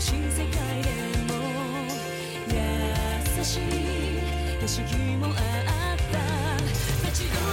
苦世界でも優しい景色もあった。